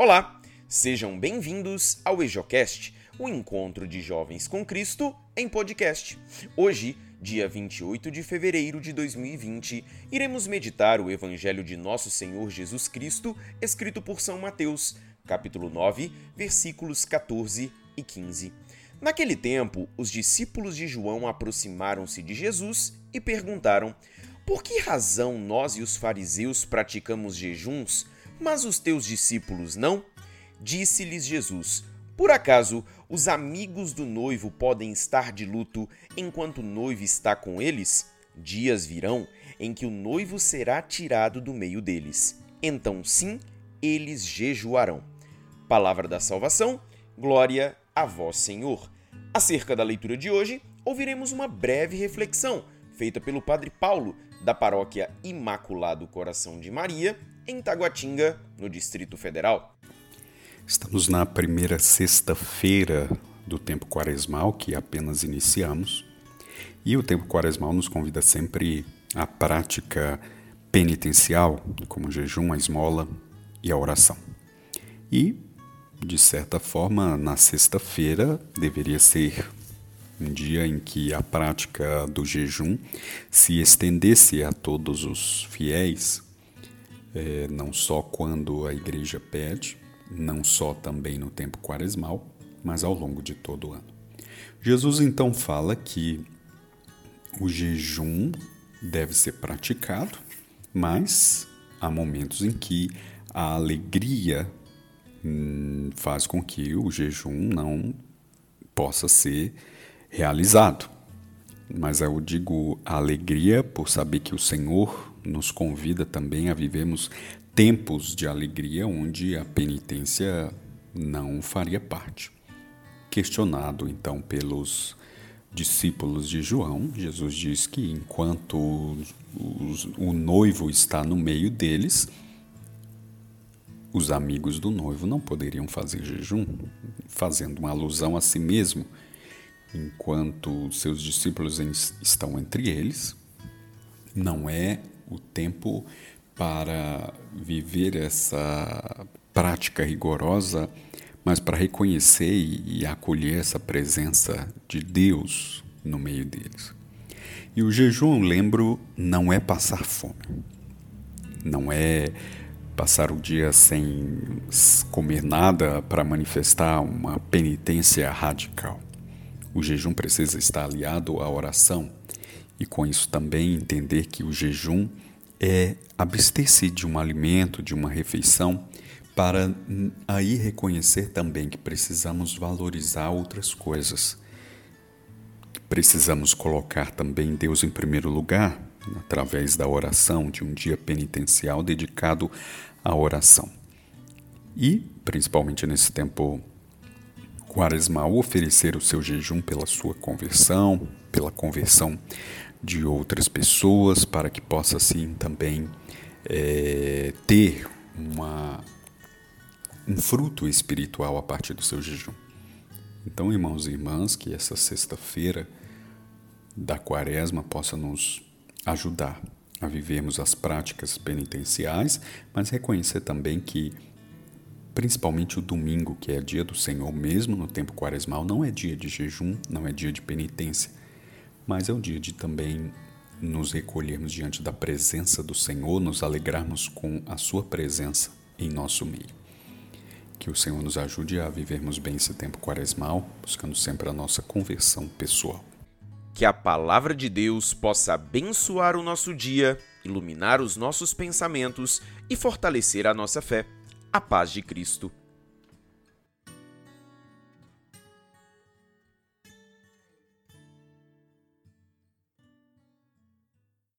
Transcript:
Olá, sejam bem-vindos ao EjoCast, o encontro de jovens com Cristo em podcast. Hoje, dia 28 de fevereiro de 2020, iremos meditar o Evangelho de Nosso Senhor Jesus Cristo, escrito por São Mateus, capítulo 9, versículos 14 e 15. Naquele tempo, os discípulos de João aproximaram-se de Jesus e perguntaram: Por que razão nós e os fariseus praticamos jejuns? Mas os teus discípulos não? Disse-lhes Jesus: Por acaso os amigos do noivo podem estar de luto enquanto o noivo está com eles? Dias virão em que o noivo será tirado do meio deles. Então, sim, eles jejuarão. Palavra da salvação, glória a vós, Senhor. Acerca da leitura de hoje, ouviremos uma breve reflexão feita pelo Padre Paulo, da paróquia Imaculado Coração de Maria, em Taguatinga, no Distrito Federal. Estamos na primeira sexta-feira do tempo quaresmal, que apenas iniciamos, e o tempo quaresmal nos convida sempre à prática penitencial, como jejum, a esmola e a oração. E, de certa forma, na sexta-feira deveria ser um dia em que a prática do jejum se estendesse a todos os fiéis, é, não só quando a igreja pede, não só também no tempo quaresmal, mas ao longo de todo o ano. Jesus então fala que o jejum deve ser praticado, mas há momentos em que a alegria hum, faz com que o jejum não possa ser realizado. Mas eu digo a alegria por saber que o Senhor nos convida também a vivermos tempos de alegria onde a penitência não faria parte. Questionado então pelos discípulos de João, Jesus diz que enquanto os, o noivo está no meio deles, os amigos do noivo não poderiam fazer jejum, fazendo uma alusão a si mesmo, enquanto seus discípulos estão entre eles, não é o tempo para viver essa prática rigorosa, mas para reconhecer e, acolher essa presença de Deus no meio deles. E o jejum, lembro, não é passar fome, não é passar o dia sem comer nada para manifestar uma penitência radical. O jejum precisa estar aliado à oração e com isso também entender que o jejum é abster-se de um alimento, de uma refeição, para aí reconhecer também que precisamos valorizar outras coisas. Precisamos colocar também Deus em primeiro lugar, através da oração, de um dia penitencial dedicado à oração. E, principalmente nesse tempo quaresmal, oferecer o seu jejum pela sua conversão, pela conversão de outras pessoas, para que possa assim também é, ter uma, um fruto espiritual a partir do seu jejum. Então, irmãos e irmãs, que essa sexta-feira da quaresma possa nos ajudar a vivermos as práticas penitenciais, mas reconhecer também que, principalmente o domingo, que é dia do Senhor mesmo no tempo quaresmal, não é dia de jejum, não é dia de penitência, mas é um dia de também nos recolhermos diante da presença do Senhor, nos alegrarmos com a Sua presença em nosso meio. Que o Senhor nos ajude a vivermos bem esse tempo quaresmal, buscando sempre a nossa conversão pessoal. Que a palavra de Deus possa abençoar o nosso dia, iluminar os nossos pensamentos e fortalecer a nossa fé. A paz de Cristo.